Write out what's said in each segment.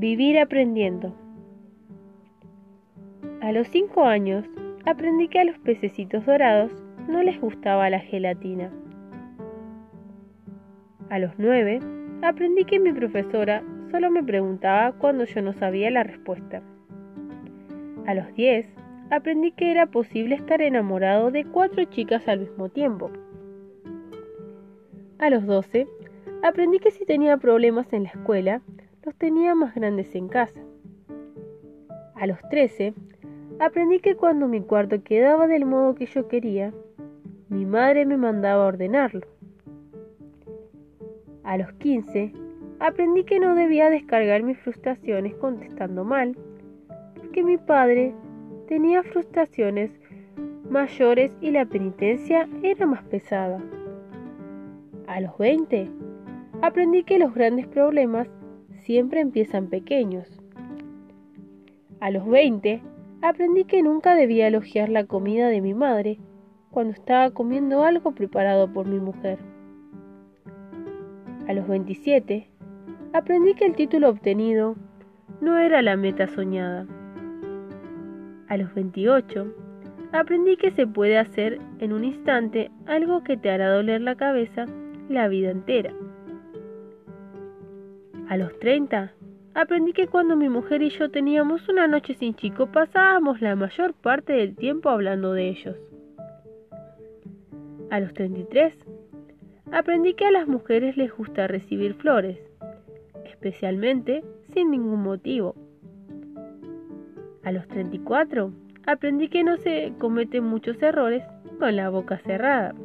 Vivir aprendiendo. A los 5 años aprendí que a los pececitos dorados no les gustaba la gelatina. A los 9 aprendí que mi profesora solo me preguntaba cuando yo no sabía la respuesta. A los 10 aprendí que era posible estar enamorado de cuatro chicas al mismo tiempo. A los 12 aprendí que si tenía problemas en la escuela, los tenía más grandes en casa. A los 13 aprendí que cuando mi cuarto quedaba del modo que yo quería, mi madre me mandaba ordenarlo. A los 15 aprendí que no debía descargar mis frustraciones contestando mal, porque mi padre tenía frustraciones mayores y la penitencia era más pesada. A los 20 aprendí que los grandes problemas siempre empiezan pequeños. A los 20 aprendí que nunca debía elogiar la comida de mi madre cuando estaba comiendo algo preparado por mi mujer. A los 27 aprendí que el título obtenido no era la meta soñada. A los 28, aprendí que se puede hacer en un instante algo que te hará doler la cabeza la vida entera. A los 30, aprendí que cuando mi mujer y yo teníamos una noche sin chico pasábamos la mayor parte del tiempo hablando de ellos. A los 33, aprendí que a las mujeres les gusta recibir flores, especialmente sin ningún motivo. A los 34 aprendí que no se cometen muchos errores con la boca cerrada.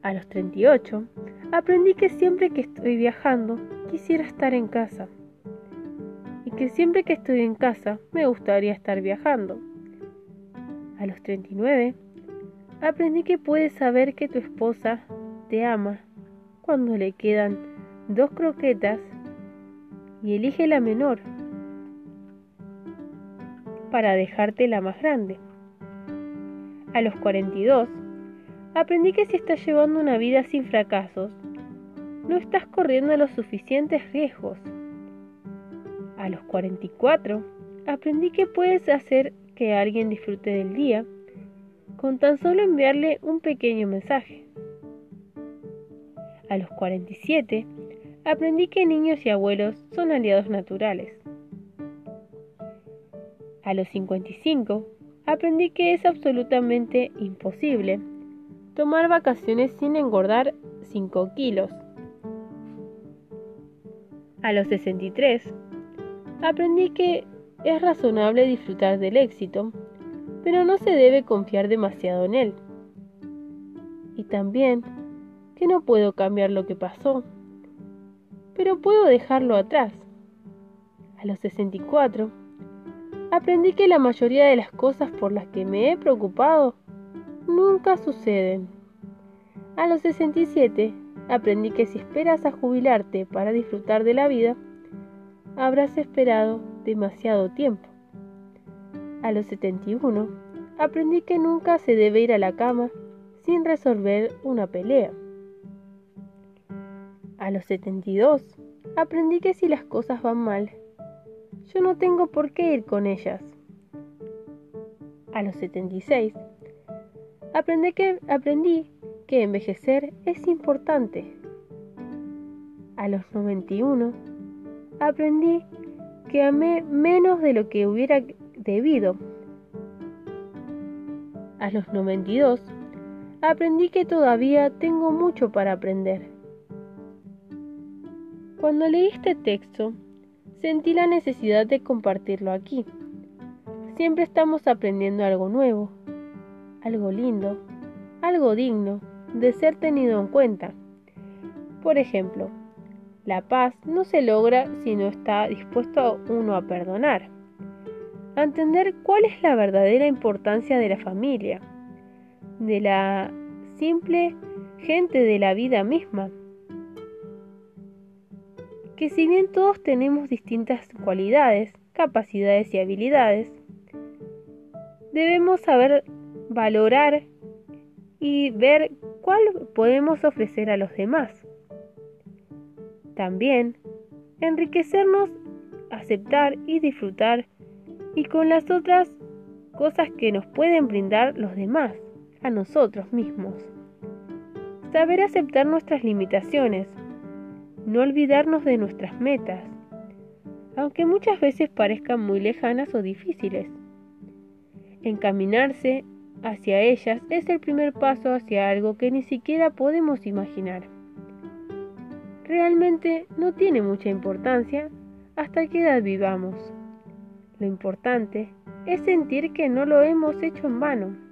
A los 38 aprendí que siempre que estoy viajando quisiera estar en casa y que siempre que estoy en casa me gustaría estar viajando. A los 39 aprendí que puedes saber que tu esposa te ama cuando le quedan dos croquetas y elige la menor para dejarte la más grande. A los 42, aprendí que si estás llevando una vida sin fracasos, no estás corriendo los suficientes riesgos. A los 44, aprendí que puedes hacer que alguien disfrute del día con tan solo enviarle un pequeño mensaje. A los 47, aprendí que niños y abuelos son aliados naturales. A los 55 aprendí que es absolutamente imposible tomar vacaciones sin engordar 5 kilos. A los 63 aprendí que es razonable disfrutar del éxito, pero no se debe confiar demasiado en él. Y también que no puedo cambiar lo que pasó, pero puedo dejarlo atrás. A los 64 aprendí que la mayoría de las cosas por las que me he preocupado nunca suceden. A los 67 aprendí que si esperas a jubilarte para disfrutar de la vida, habrás esperado demasiado tiempo. A los 71 aprendí que nunca se debe ir a la cama sin resolver una pelea. A los 72 aprendí que si las cosas van mal, yo no tengo por qué ir con ellas. A los 76, aprendí que, aprendí que envejecer es importante. A los 91, aprendí que amé menos de lo que hubiera debido. A los 92, aprendí que todavía tengo mucho para aprender. Cuando leí este texto, sentí la necesidad de compartirlo aquí. Siempre estamos aprendiendo algo nuevo, algo lindo, algo digno de ser tenido en cuenta. Por ejemplo, la paz no se logra si no está dispuesto uno a perdonar, a entender cuál es la verdadera importancia de la familia, de la simple gente de la vida misma que si bien todos tenemos distintas cualidades, capacidades y habilidades, debemos saber valorar y ver cuál podemos ofrecer a los demás. También enriquecernos aceptar y disfrutar y con las otras cosas que nos pueden brindar los demás, a nosotros mismos. Saber aceptar nuestras limitaciones, no olvidarnos de nuestras metas, aunque muchas veces parezcan muy lejanas o difíciles. Encaminarse hacia ellas es el primer paso hacia algo que ni siquiera podemos imaginar. Realmente no tiene mucha importancia hasta qué edad vivamos. Lo importante es sentir que no lo hemos hecho en vano